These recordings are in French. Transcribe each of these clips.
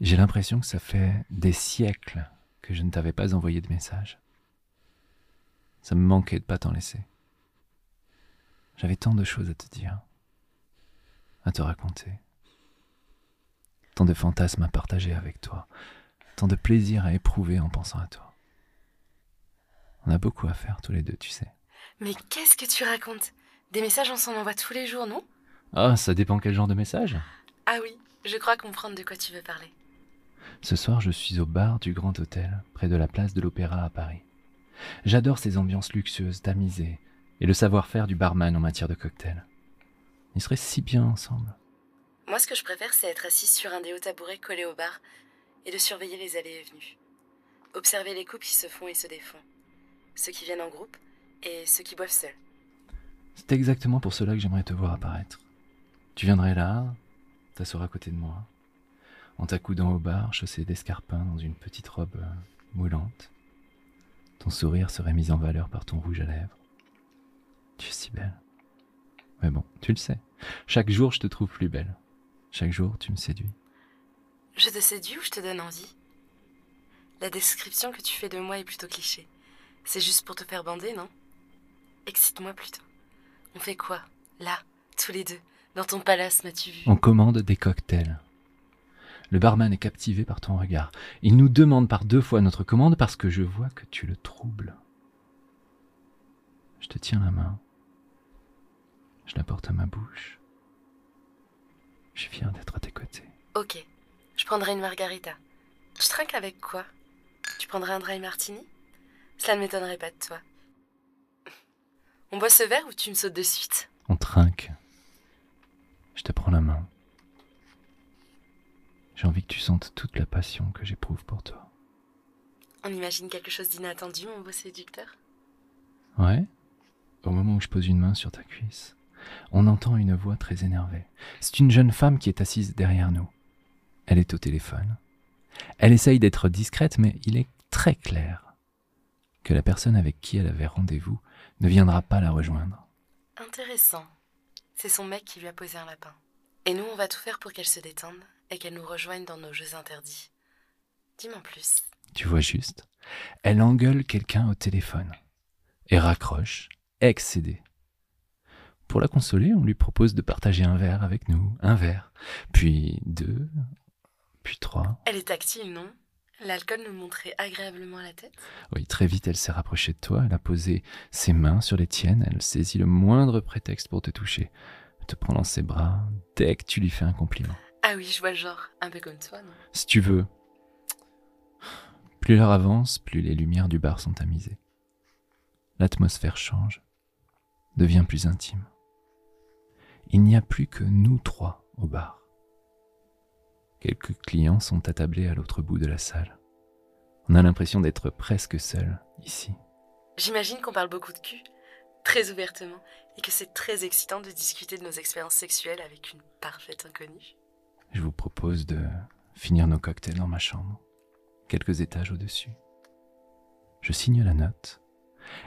J'ai l'impression que ça fait des siècles que je ne t'avais pas envoyé de message. Ça me manquait de pas t'en laisser. J'avais tant de choses à te dire, à te raconter, tant de fantasmes à partager avec toi, tant de plaisir à éprouver en pensant à toi. On a beaucoup à faire tous les deux, tu sais. Mais qu'est-ce que tu racontes? Des messages, on s'en envoie tous les jours, non? Ah, ça dépend quel genre de message. Ah oui, je crois comprendre de quoi tu veux parler. Ce soir, je suis au bar du Grand Hôtel, près de la place de l'Opéra à Paris. J'adore ces ambiances luxueuses, tamisées, et le savoir-faire du barman en matière de cocktails. Ils seraient si bien ensemble. Moi, ce que je préfère, c'est être assise sur un des hauts tabourets collés au bar et de surveiller les allées et venues. Observer les couples qui se font et se défont. Ceux qui viennent en groupe et ceux qui boivent seuls. C'est exactement pour cela que j'aimerais te voir apparaître. Tu viendrais là, t'asseoir à côté de moi, en t'accoudant au bar, chaussé d'escarpins dans une petite robe euh, moulante. Ton sourire serait mis en valeur par ton rouge à lèvres. Tu es si belle. Mais bon, tu le sais. Chaque jour, je te trouve plus belle. Chaque jour, tu me séduis. Je te séduis ou je te donne envie? La description que tu fais de moi est plutôt cliché. C'est juste pour te faire bander, non? Excite-moi plutôt. On fait quoi? Là, tous les deux, dans ton palace, m'as-tu vu? On commande des cocktails. Le barman est captivé par ton regard. Il nous demande par deux fois notre commande parce que je vois que tu le troubles. Je te tiens la main. Je la porte à ma bouche. Je suis fier d'être à tes côtés. Ok, je prendrai une margarita. Tu trinques avec quoi? Tu prendrais un dry martini? Cela ne m'étonnerait pas de toi. On boit ce verre ou tu me sautes de suite? On trinque. Je te prends la main. J'ai envie que tu sentes toute la passion que j'éprouve pour toi. On imagine quelque chose d'inattendu, mon beau séducteur? Ouais Au moment où je pose une main sur ta cuisse, on entend une voix très énervée. C'est une jeune femme qui est assise derrière nous. Elle est au téléphone. Elle essaye d'être discrète, mais il est très clair que la personne avec qui elle avait rendez-vous ne viendra pas la rejoindre. Intéressant. C'est son mec qui lui a posé un lapin. Et nous, on va tout faire pour qu'elle se détende et qu'elle nous rejoigne dans nos jeux interdits. Dis-moi plus. Tu vois juste Elle engueule quelqu'un au téléphone et raccroche, excédée. Pour la consoler, on lui propose de partager un verre avec nous, un verre, puis deux, puis trois. Elle est tactile, non? L'alcool nous montrait agréablement la tête? Oui, très vite, elle s'est rapprochée de toi, elle a posé ses mains sur les tiennes, elle saisit le moindre prétexte pour te toucher, te prend dans ses bras dès que tu lui fais un compliment. Ah oui, je vois le genre, un peu comme toi, non? Si tu veux. Plus l'heure avance, plus les lumières du bar sont tamisées. L'atmosphère change, devient plus intime. Il n'y a plus que nous trois au bar. Quelques clients sont attablés à l'autre bout de la salle. On a l'impression d'être presque seul ici. J'imagine qu'on parle beaucoup de cul, très ouvertement, et que c'est très excitant de discuter de nos expériences sexuelles avec une parfaite inconnue. Je vous propose de finir nos cocktails dans ma chambre, quelques étages au-dessus. Je signe la note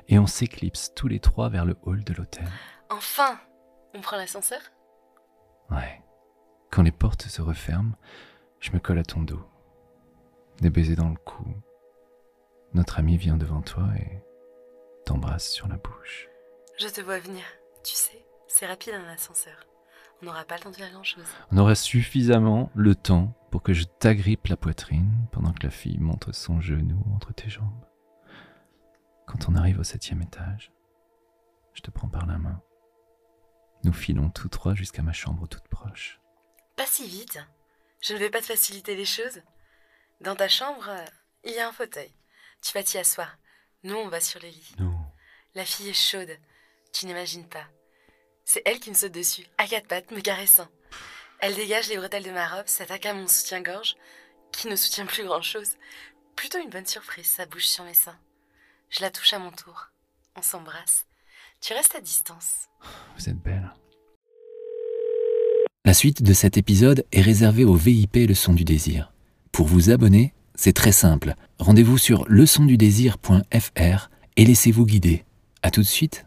et on s'éclipse tous les trois vers le hall de l'hôtel. Enfin On prend l'ascenseur? Ouais. Quand les portes se referment, je me colle à ton dos. Des baisers dans le cou. Notre ami vient devant toi et t'embrasse sur la bouche. Je te vois venir. Tu sais, c'est rapide un ascenseur. On n'aura pas le temps de faire grand-chose. On aura suffisamment le temps pour que je t'agrippe la poitrine pendant que la fille montre son genou entre tes jambes. Quand on arrive au septième étage, je te prends par la main. Nous filons tous trois jusqu'à ma chambre toute proche. Pas si vite. Je ne vais pas te faciliter les choses. Dans ta chambre, euh, il y a un fauteuil. Tu vas t'y asseoir. Nous, on va sur le lit. Non. La fille est chaude. Tu n'imagines pas. C'est elle qui me saute dessus, à quatre pattes, me caressant. Elle dégage les bretelles de ma robe, s'attaque à mon soutien-gorge, qui ne soutient plus grand-chose. Plutôt une bonne surprise, sa bouche sur mes seins. Je la touche à mon tour. On s'embrasse. Tu restes à distance. Vous êtes belle. La suite de cet épisode est réservée au VIP Leçon du désir. Pour vous abonner, c'est très simple. Rendez-vous sur leçondudésir.fr et laissez-vous guider. À tout de suite.